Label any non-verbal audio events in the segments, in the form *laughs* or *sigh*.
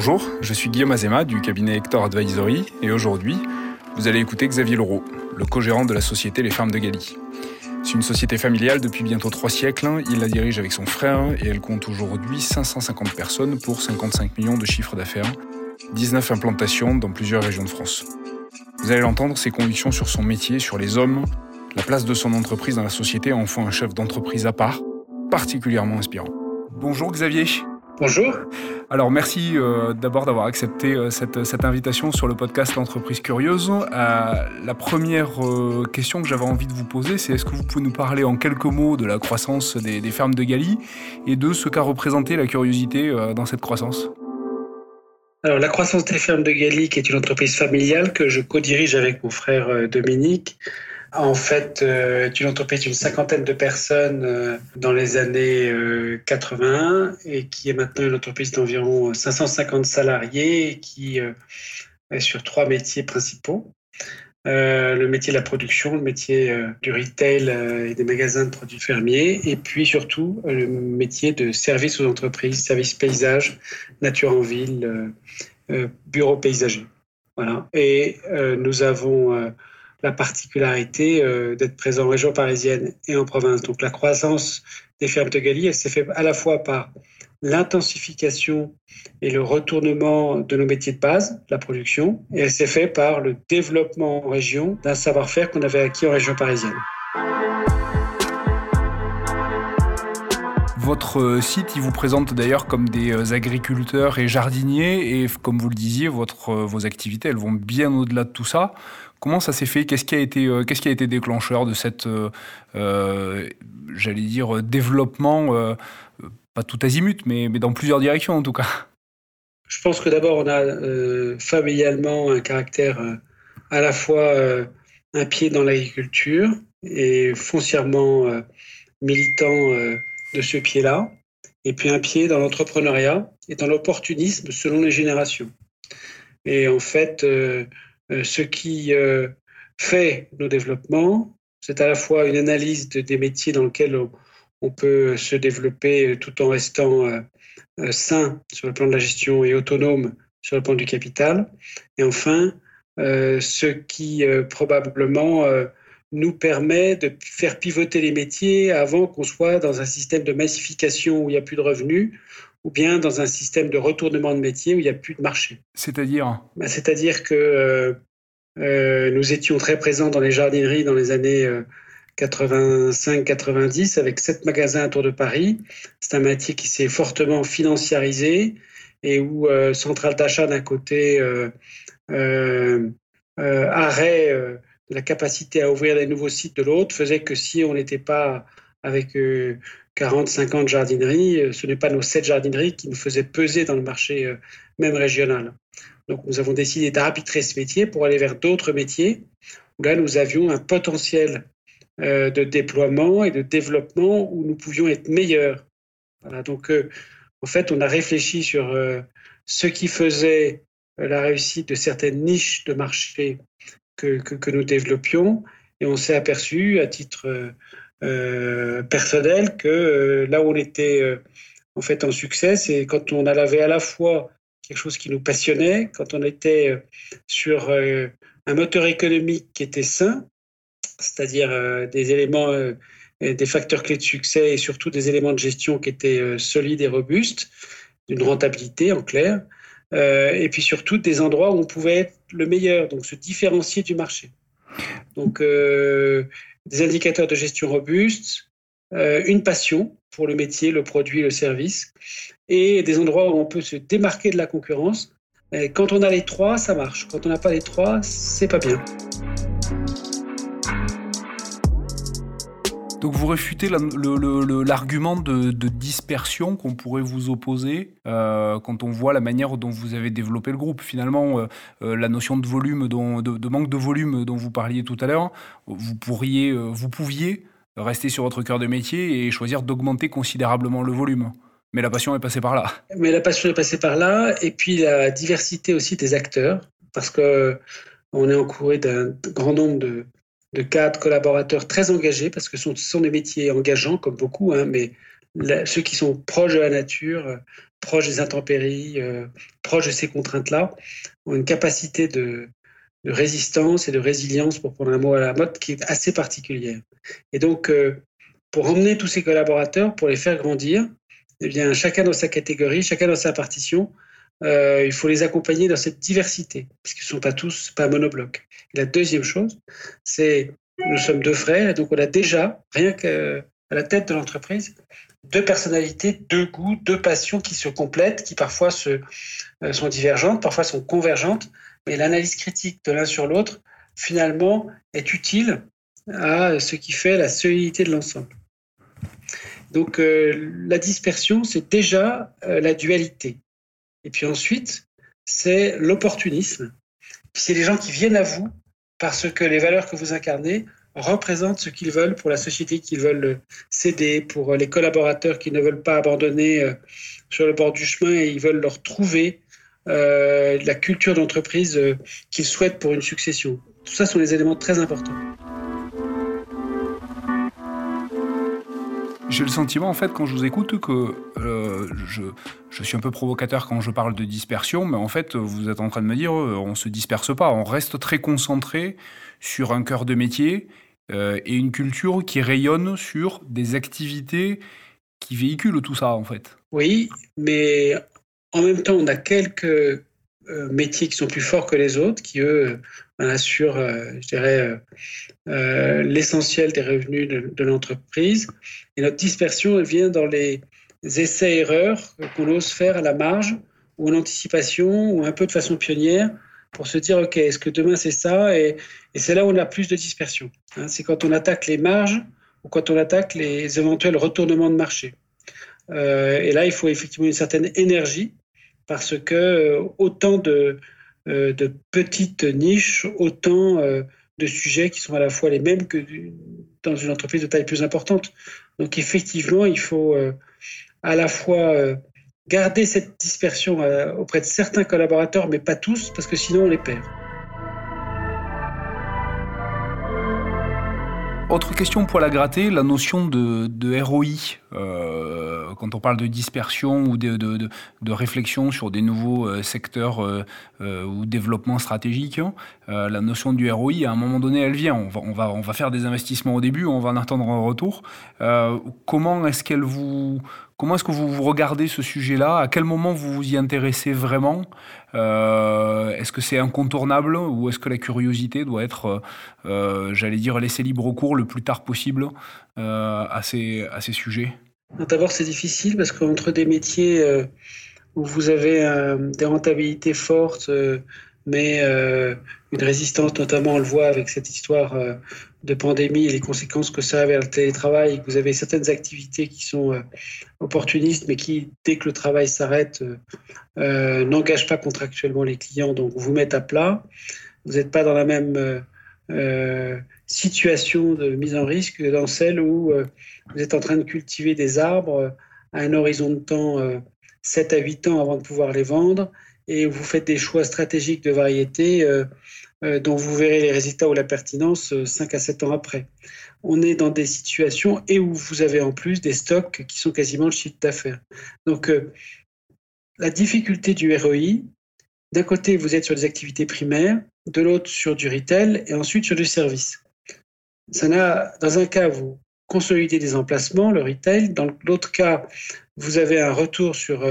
Bonjour, je suis Guillaume Azema du cabinet Hector Advisory et aujourd'hui, vous allez écouter Xavier Leroux, le co-gérant de la société Les Fermes de Galie. C'est une société familiale depuis bientôt trois siècles. Il la dirige avec son frère et elle compte aujourd'hui 550 personnes pour 55 millions de chiffres d'affaires, 19 implantations dans plusieurs régions de France. Vous allez l'entendre, ses convictions sur son métier, sur les hommes, la place de son entreprise dans la société en font un chef d'entreprise à part, particulièrement inspirant. Bonjour Xavier. Bonjour. Alors merci euh, d'abord d'avoir accepté euh, cette, cette, invitation sur le podcast L'entreprise curieuse. Euh, la première question que j'avais envie de vous poser, c'est est-ce que vous pouvez nous parler en quelques mots de la croissance des, des fermes de Galie et de ce qu'a représenté la curiosité dans cette croissance? Alors, la croissance des fermes de Galie, qui est une entreprise familiale que je co-dirige avec mon frère Dominique, en fait, euh, est une entreprise d'une cinquantaine de personnes euh, dans les années 81 euh, et qui est maintenant une entreprise d'environ 550 salariés qui est sur trois métiers principaux. le métier de la production, le métier du retail et des magasins de produits fermiers, et puis surtout le métier de service aux entreprises, service paysage, nature en ville, bureau paysager. Voilà. Et nous avons la particularité euh, d'être présent en région parisienne et en province. Donc la croissance des fermes de Galie, elle s'est faite à la fois par l'intensification et le retournement de nos métiers de base, la production, et elle s'est faite par le développement en région d'un savoir-faire qu'on avait acquis en région parisienne. Votre site, il vous présente d'ailleurs comme des euh, agriculteurs et jardiniers, et comme vous le disiez, euh, vos activités, elles vont bien au-delà de tout ça. Comment ça s'est fait? Qu'est-ce qui a été, euh, qu'est-ce qui a été déclencheur de cette, euh, euh, j'allais dire, développement, pas tout azimut, mais, mais dans plusieurs directions en tout cas? Je pense que d'abord on a familialement un caractère à la fois un pied dans l'agriculture et foncièrement militant de ce pied-là, et puis un pied dans l'entrepreneuriat et dans l'opportunisme selon les générations. Et en fait, ce qui euh, fait nos développements, c'est à la fois une analyse des métiers dans lesquels on, peut se développer tout en restant euh, sain sur le plan de la gestion et autonome sur le plan du capital. Et enfin, ce qui probablement nous permet de faire pivoter les métiers avant qu'on soit dans un système de massification où il n'y a plus de revenus ou bien dans un système de retournement de métier où il n'y a plus de marché. C'est-à-dire bah, C'est-à-dire que euh, euh, nous étions très présents dans les jardineries dans les années 85-90 euh, avec sept magasins autour de Paris. C'est un métier qui s'est fortement financiarisé et où centrale d'achat d'un côté, arrêt de la capacité à ouvrir des nouveaux sites de l'autre faisait que si on n'était pas avec 40, 50 jardineries, euh, ce n'est pas nos 7 jardineries qui nous faisaient peser dans le marché euh, même régional. Donc nous avons décidé d'arbitrer ce métier pour aller vers d'autres métiers où là nous avions un potentiel euh, de déploiement et de développement où nous pouvions être meilleurs. Donc en fait on a réfléchi sur ce qui faisait la réussite de certaines niches de marché que, que nous développions et on s'est aperçu à titre euh, personnel que euh, là où on était euh, en fait en succès, c'est quand on avait à la fois quelque chose qui nous passionnait, quand on était sur un moteur économique qui était sain, c'est-à-dire des éléments, des facteurs clés de succès et surtout des éléments de gestion qui étaient solides et robustes, d'une rentabilité en clair, et puis surtout des endroits où on pouvait être le meilleur, donc se différencier du marché. Donc, des indicateurs de gestion robustes, euh, une passion pour le métier, le produit, le service, et des endroits où on peut se démarquer de la concurrence. quand on a les trois, ça marche. Quand on n'a pas les trois, c'est pas bien. Donc vous réfutez l'argument de, dispersion qu'on pourrait vous opposer euh, quand on voit la manière dont vous avez développé le groupe. Finalement, euh, euh, la notion de volume, de, manque de volume dont vous parliez tout à l'heure, vous pourriez, vous pouviez rester sur votre cœur de métier et choisir d'augmenter considérablement le volume. Mais la passion est passée par là. Mais la passion est passée par là, et puis la diversité aussi des acteurs, parce que on est encouré d'un grand nombre de, de cadres collaborateurs très engagés parce que ce sont, des métiers engageants comme beaucoup, hein, mais ceux qui sont proches de la nature, proches des intempéries, proches de ces contraintes-là, ont une capacité de, résistance et de résilience, pour prendre un mot à la mode, qui est assez particulière. Et donc, pour emmener tous ces collaborateurs, pour les faire grandir, eh bien, chacun dans sa catégorie, chacun dans sa partition, euh, il faut les accompagner dans cette diversité, puisqu'ils ne sont pas tous pas monobloc. la deuxième chose, c'est nous sommes deux frères, et donc on a déjà, rien qu'à la tête de l'entreprise, deux personnalités, deux goûts, deux passions qui se complètent, qui parfois se, euh, sont divergentes, parfois sont convergentes, mais l'analyse critique de l'un sur l'autre, finalement, est utile à ce qui fait la solidité de l'ensemble. Donc euh, la dispersion, c'est déjà la dualité. Et puis ensuite, c'est l'opportunisme. C'est les gens qui viennent à vous parce que les valeurs que vous incarnez représentent ce qu'ils veulent pour la société qu'ils veulent céder, pour les collaborateurs qui ne veulent pas abandonner euh, sur le bord du chemin et ils veulent leur trouver la culture d'entreprise qu'ils souhaitent pour une succession. Tout ça sont des éléments très importants. J'ai le sentiment, en fait, quand je vous écoute, que euh, je, suis un peu provocateur quand je parle de dispersion, mais en fait, vous êtes en train de me dire, euh, on se disperse pas, on reste très concentré sur un cœur de métier euh, et une culture qui rayonne sur des activités qui véhiculent tout ça, en fait. Oui, mais en même temps, on a quelques métiers qui sont plus forts que les autres, qui eux assurent, je dirais, euh, l'essentiel des revenus de, l'entreprise. Et notre dispersion, elle vient dans les essais-erreurs qu'on ose faire à la marge, ou en anticipation, ou un peu de façon pionnière, pour se dire, OK, est-ce que demain c'est ça? Et, c'est là où on a plus de dispersion. Hein. c'est quand on attaque les marges ou quand on attaque les éventuels retournements de marché. Euh, et là, il faut effectivement une certaine énergie, parce que euh, autant de, de petites niches, autant de sujets qui sont à la fois les mêmes que dans une entreprise de taille plus importante. Donc effectivement, il faut euh, à la fois euh, garder cette dispersion euh, auprès de certains collaborateurs, mais pas tous, parce que sinon on les perd. Autre question pour la gratter, la notion de, de ROI, euh, quand on parle de dispersion ou de, réflexion sur des nouveaux euh, secteurs euh, ou développement stratégique, hein, la notion du ROI, à un moment donné, elle vient. On va, on va, on va faire des investissements au début, on va en attendre un retour. comment est-ce qu'elle vous, Comment est-ce que vous regardez ce sujet-là? À quel moment vous vous y intéressez vraiment? Est-ce que c'est incontournable ou est-ce que la curiosité doit être, j'allais dire, laissée libre cours le plus tard possible? À, ces, à ces sujets D'abord, c'est difficile parce qu'entre des métiers où vous avez des rentabilités fortes, mais une résistance, notamment on le voit avec cette histoire de pandémie et les conséquences que ça a vers le télétravail, vous avez certaines activités qui sont euh, opportunistes, mais qui, dès que le travail s'arrête, euh, euh, n'engagent pas contractuellement les clients, donc vous mettent à plat. Vous n'êtes pas dans la même situation de mise en risque que dans celle où vous êtes en train de cultiver des arbres à un horizon de temps 7 à 8 ans avant de pouvoir les vendre et vous faites des choix stratégiques de variété euh, dont vous verrez les résultats ou la pertinence 5 euh, à 7 ans après. On est dans des situations et où vous avez en plus des stocks qui sont quasiment le chiffre d'affaires. Donc, euh, la difficulté du ROI, d'un côté, vous êtes sur des activités primaires, de l'autre, sur du retail et ensuite sur du service. Ça n'a, dans un cas, vous consolidez des emplacements, le retail. Dans l'autre cas, vous avez un retour sur,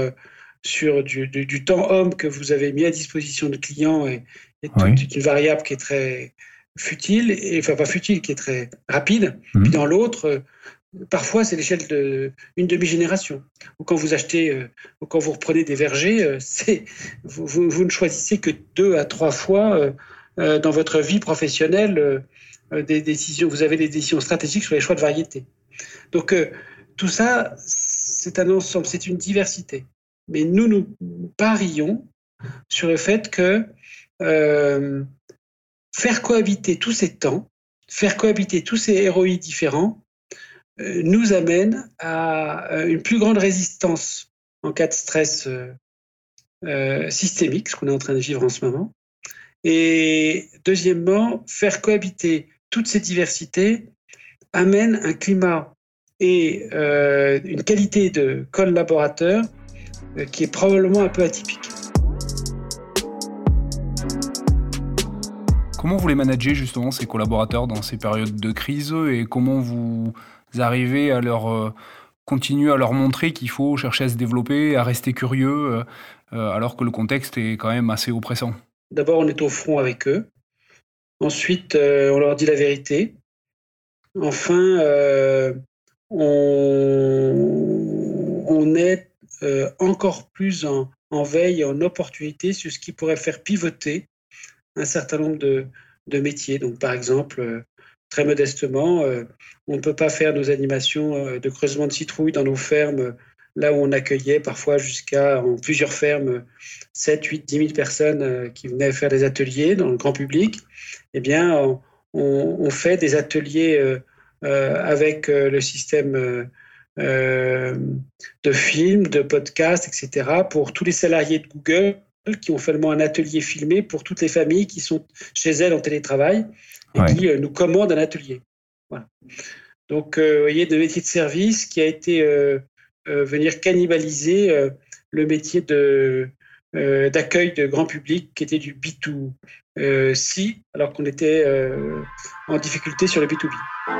sur du, du, temps homme que vous avez mis à disposition de clients et, est une variable qui est très futile, et, enfin pas futile, qui est très rapide. Mhm. Puis dans l'autre, euh, parfois c'est l'échelle d'une demi-génération. Ou quand vous achetez, euh, ou quand vous reprenez des vergers, euh, *laughs* c'est vous, vous, ne choisissez que deux à trois fois dans votre vie professionnelle des décisions. Vous avez des décisions stratégiques sur les choix de variété. Donc tout ça, c'est un ensemble, c'est une diversité. Mais nous, nous parions sur le fait que euh, faire cohabiter tous ces temps, faire cohabiter tous ces héroïs différents, euh, nous amène à euh, une plus grande résistance en cas de stress systémique, ce qu'on est en train de vivre en ce moment. Et deuxièmement, faire cohabiter toutes ces diversités amène un climat et une qualité de collaborateur qui est probablement un peu atypique. Comment vous les managez justement ces collaborateurs dans ces périodes de crise et comment vous arrivez à leur euh, continuer à leur montrer qu'il faut chercher à se développer, à rester curieux euh, euh, alors que le contexte est quand même assez oppressant? D'abord, on est au front avec eux. Ensuite, on leur dit la vérité. Enfin, on, est encore plus en, veille, en opportunité sur ce qui pourrait faire pivoter un certain nombre de, métiers. Donc, par exemple, euh, très modestement, euh, on ne peut pas faire nos animations euh, de creusement de citrouilles dans nos fermes, là où on accueillait parfois jusqu'à, en plusieurs fermes, 7, 8, 10 000 personnes qui venaient faire des ateliers dans le grand public. Eh bien, on, fait des ateliers avec le système de films, de podcasts, etc., pour tous les salariés de Google qui ont fait un atelier filmé pour toutes les familles qui sont chez elles en télétravail et qui euh, nous commandent un atelier. Donc, euh, vous voyez, de métier de service qui a été euh, venir cannibaliser le métier de, d'accueil de grand public qui était du B2C, alors qu'on était en difficulté sur le B2B.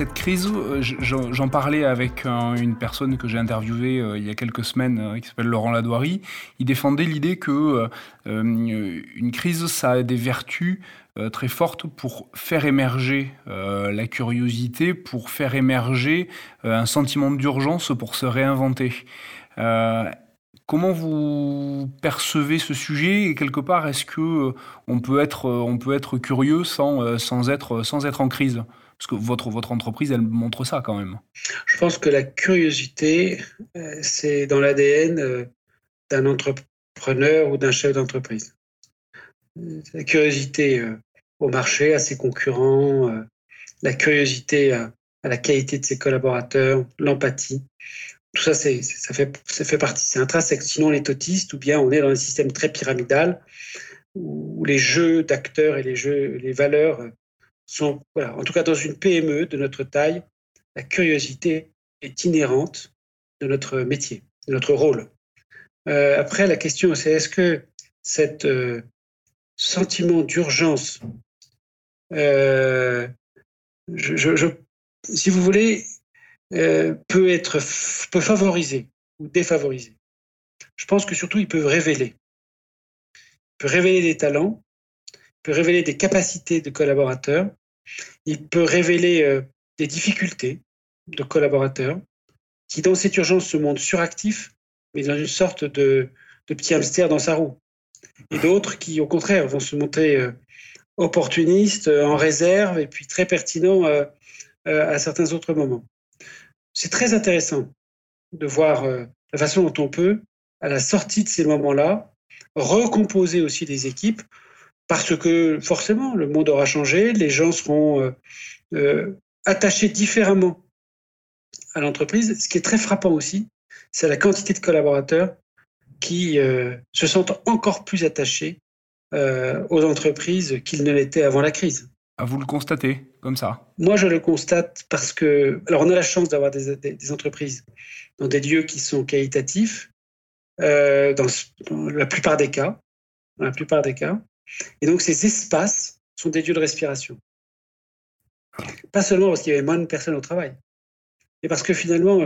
Cette crise, euh, j'en parlais avec une personne que j'ai interviewée euh, il y a quelques semaines, euh, qui s'appelle Laurent Ladoirie. Il défendait l'idée que une crise, ça a des vertus très fortes pour faire émerger la curiosité, pour faire émerger un sentiment d'urgence pour se réinventer. Comment vous percevez ce sujet? Et quelque part est-ce que on peut être curieux sans être en crise? Parce que votre, entreprise, elle montre ça quand même. Je pense que la curiosité, euh, c'est dans l'ADN euh, d'un entrepreneur ou d'un chef d'entreprise. La curiosité euh, au marché, à ses concurrents, la curiosité à, la qualité de ses collaborateurs, l'empathie. Tout ça, ça, fait, ça fait partie, c'est intrinsèque. Sinon, on est autiste ou bien on est dans un système très pyramidal où les jeux d'acteurs et les jeux, les valeurs en tout cas dans une PME de notre taille, la curiosité est inhérente de notre métier, de notre rôle. Euh, après, la question, c'est est-ce que cet euh, sentiment d'urgence, euh, si vous voulez, peut être peut favoriser ou défavoriser. Je pense que surtout, il peut révéler. Il peut révéler des talents, il peut révéler des capacités de collaborateurs, il peut révéler euh, des difficultés de collaborateurs qui, dans cette urgence, se montrent suractifs, mais dans une sorte de, petit hamster dans sa roue. Et d'autres qui, au contraire, vont se montrer euh, opportunistes, euh, en réserve, et puis très pertinents à certains autres moments. C'est très intéressant de voir la façon dont on peut, à la sortie de ces moments-là, recomposer aussi des équipes parce que forcément, le monde aura changé, les gens seront euh, euh, attachés différemment à l'entreprise. Ce qui est très frappant aussi, c'est la quantité de collaborateurs qui euh, se sentent encore plus attachés aux entreprises qu'ils ne l'étaient avant la crise. À vous le constatez comme ça? Moi, je le constate parce que, alors, on a la chance d'avoir des, entreprises dans des lieux qui sont qualitatifs, dans, la plupart des cas, dans la plupart des cas. Et donc ces espaces sont des lieux de respiration. Pas seulement parce qu'il y avait moins de personnes au travail, mais parce que finalement,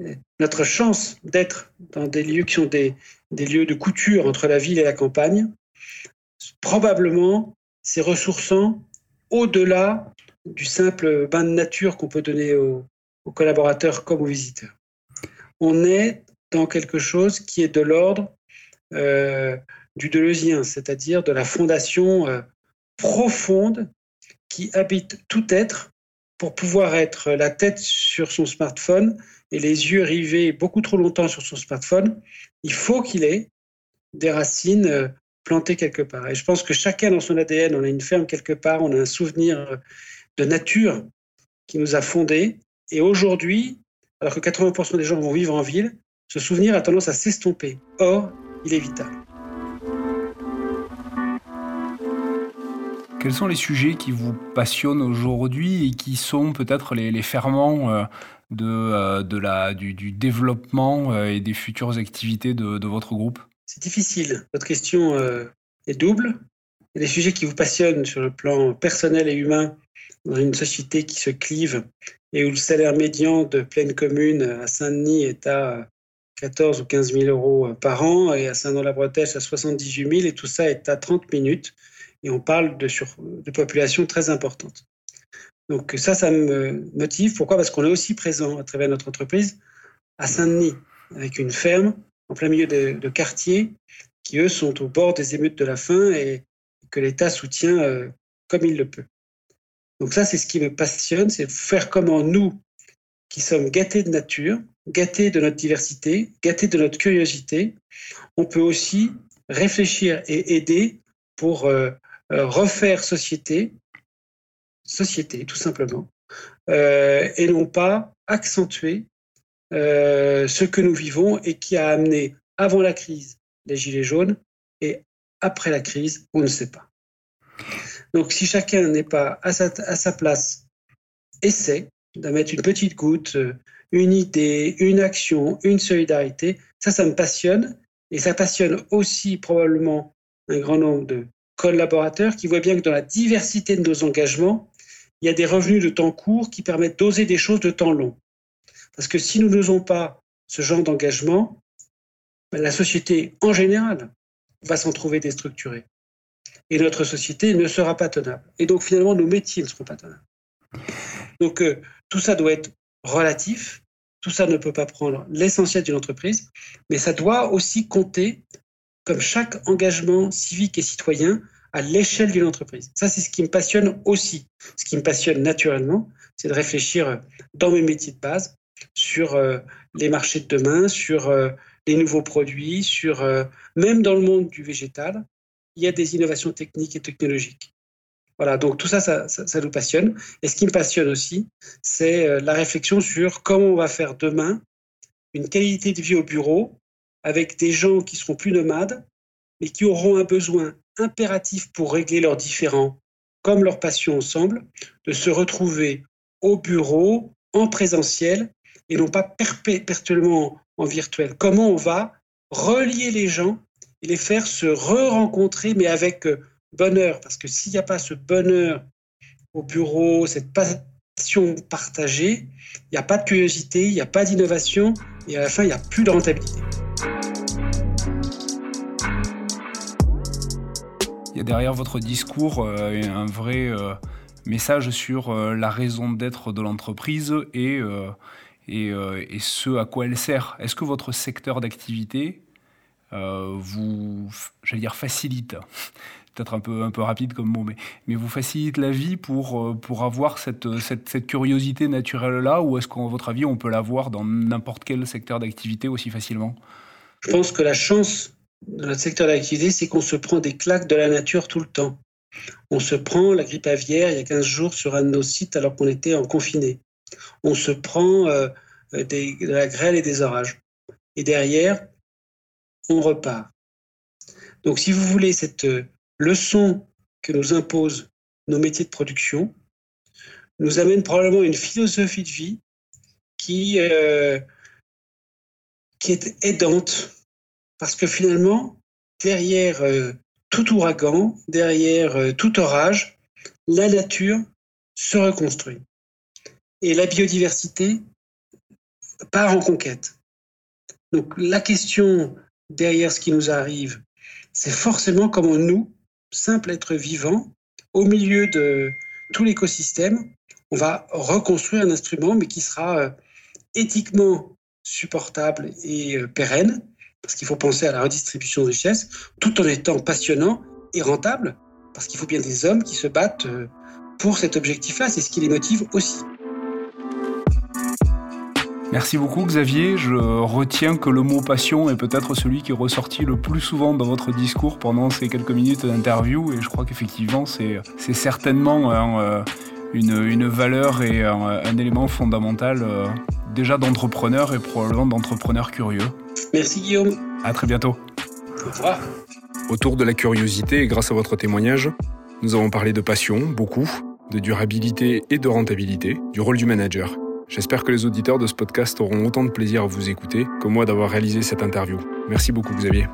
euh, notre chance d'être dans des lieux qui sont des, lieux de couture entre la ville et la campagne, probablement, c'est ressourçant au-delà du simple bain de nature qu'on peut donner aux, collaborateurs comme aux visiteurs. On est dans quelque chose qui est de l'ordre euh, du Deleuzien, c'est-à-dire de la fondation euh, profonde qui habite tout être pour pouvoir être la tête sur son smartphone et les yeux rivés beaucoup trop longtemps sur son smartphone, il faut qu'il ait des racines euh, plantées quelque part. Et je pense que chacun dans son ADN, on a une ferme quelque part, on a un souvenir euh, de nature qui nous a fondés. Et aujourd'hui, alors que 80% des gens vont vivre en ville, ce souvenir a tendance à s'estomper. Or, il est vital. Quels sont les sujets qui vous passionnent aujourd'hui et qui sont peut-être les, ferments euh, de, euh, de la, du, développement euh, et des futures activités de, votre groupe? C'est difficile. Votre question est double. Les sujets qui vous passionnent sur le plan personnel et humain dans une société qui se clive et où le salaire médian de pleine commune à Saint-Denis est à 14 ou 15 000 euros par an et à Saint-Denis-la-Bretèche à 78 000 et tout ça est à 30 minutes et on parle de, populations très importantes. Donc ça, ça me motive. Pourquoi? Parce qu'on est aussi présent à travers notre entreprise à Saint-Denis, avec une ferme en plein milieu de, quartiers qui, eux, sont au bord des émeutes de la faim et que l'État soutient euh, comme il le peut. Donc ça, c'est ce qui me passionne, c'est faire comment nous, qui sommes gâtés de nature, gâtés de notre diversité, gâtés de notre curiosité, on peut aussi réfléchir et aider pour euh, refaire société, société tout simplement, euh, et non pas accentuer euh, ce que nous vivons et qui a amené avant la crise les gilets jaunes et après la crise, on ne sait pas. Donc si chacun n'est pas à sa, à sa place, essaie de mettre une petite goutte, une idée, une action, une solidarité, ça, ça me passionne et ça passionne aussi probablement un grand nombre de collaborateurs qui voient bien que dans la diversité de nos engagements, il y a des revenus de temps court qui permettent d'oser des choses de temps long. Parce que si nous n'osons pas ce genre d'engagement, ben, la société en général va s'en trouver déstructurée. Et notre société ne sera pas tenable. Et donc finalement, nos métiers ne seront pas tenables. Donc euh, tout ça doit être relatif. Tout ça ne peut pas prendre l'essentiel d'une entreprise, mais ça doit aussi compter comme chaque engagement civique et citoyen à l'échelle d'une entreprise. Ça, c'est ce qui me passionne aussi. Ce qui me passionne naturellement, c'est de réfléchir dans mes métiers de base sur euh, les marchés de demain, sur euh, les nouveaux produits, sur euh, même dans le monde du végétal, il y a des innovations techniques et technologiques. Voilà, donc tout ça, ça, ça nous passionne. Et ce qui me passionne aussi, c'est la réflexion sur comment on va faire demain une qualité de vie au bureau avec des gens qui seront plus nomades, mais qui auront un besoin impératif pour régler leurs différends, comme leur passion ensemble, de se retrouver au bureau, en présentiel, et non pas perpétuellement en virtuel. Comment on va relier les gens et les faire se re-rencontrer, mais avec euh, bonheur, parce que s'il n'y a pas ce bonheur au bureau, cette passion partagée, il n'y a pas de curiosité, il n'y a pas d'innovation, et à la fin, il n'y a plus de rentabilité. Derrière votre discours euh, un vrai euh, message sur euh, la raison d'être de l'entreprise et, ce à quoi elle sert. Est-ce que votre secteur d'activité vous, j'allais dire, facilite *laughs* peut-être un peu, un peu rapide comme mot, mais, vous facilite la vie pour, pour avoir cette, cette, cette curiosité naturelle-là, ou est-ce qu'à votre avis, on peut l'avoir dans n'importe quel secteur d'activité aussi facilement? Je pense que la chance dans notre secteur d'activité, c'est qu'on se prend des claques de la nature tout le temps. On se prend la grippe aviaire il y a 15 jours sur un de nos sites alors qu'on était en confiné. On se prend euh, des, de la grêle et des orages. Et derrière, on repart. Donc si vous voulez cette euh, leçon que nous imposent nos métiers de production, nous amène probablement une philosophie de vie euh, qui est aidante parce que finalement, derrière euh, tout ouragan, derrière euh, tout orage, la nature se reconstruit. Et la biodiversité part en conquête. Donc la question derrière ce qui nous arrive, c'est forcément comment nous, simples êtres vivants, au milieu de tout l'écosystème, on va reconstruire un instrument, mais qui sera euh, éthiquement supportable et pérenne, parce qu'il faut penser à la redistribution de richesses, tout en étant passionnant et rentable, parce qu'il faut bien des hommes qui se battent euh, pour cet objectif-là, c'est ce qui les motive aussi. Merci beaucoup Xavier, je retiens que le mot passion est peut-être celui qui est ressorti le plus souvent dans votre discours pendant ces quelques minutes d'interview et je crois qu'effectivement c'est certainement euh, une, valeur et un, élément fondamental euh, déjà d'entrepreneur et probablement d'entrepreneur curieux. Merci Guillaume. À très bientôt. Au revoir. Autour de la curiosité et grâce à votre témoignage, Nous avons parlé de passion, beaucoup, de durabilité et de rentabilité, du rôle du manager. J'espère que les auditeurs de ce podcast auront autant de plaisir à vous écouter que moi d'avoir réalisé cette interview. Merci beaucoup Xavier.